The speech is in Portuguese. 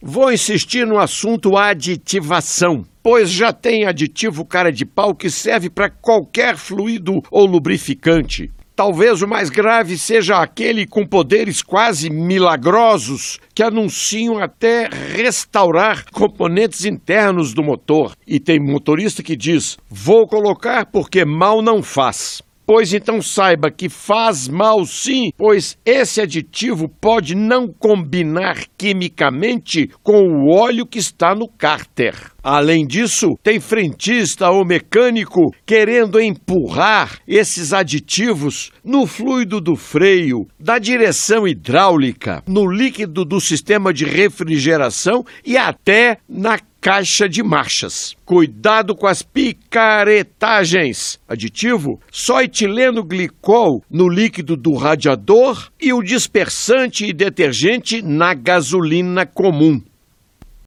Vou insistir no assunto aditivação, pois já tem aditivo cara de pau que serve para qualquer fluido ou lubrificante. Talvez o mais grave seja aquele com poderes quase milagrosos que anunciam até restaurar componentes internos do motor. E tem motorista que diz: vou colocar porque mal não faz. Pois então saiba que faz mal sim, pois esse aditivo pode não combinar quimicamente com o óleo que está no cárter. Além disso, tem frentista ou mecânico querendo empurrar esses aditivos no fluido do freio, da direção hidráulica, no líquido do sistema de refrigeração e até na caixa de marchas. Cuidado com as picaretagens. Aditivo: só etileno glicol no líquido do radiador e o dispersante e detergente na gasolina comum.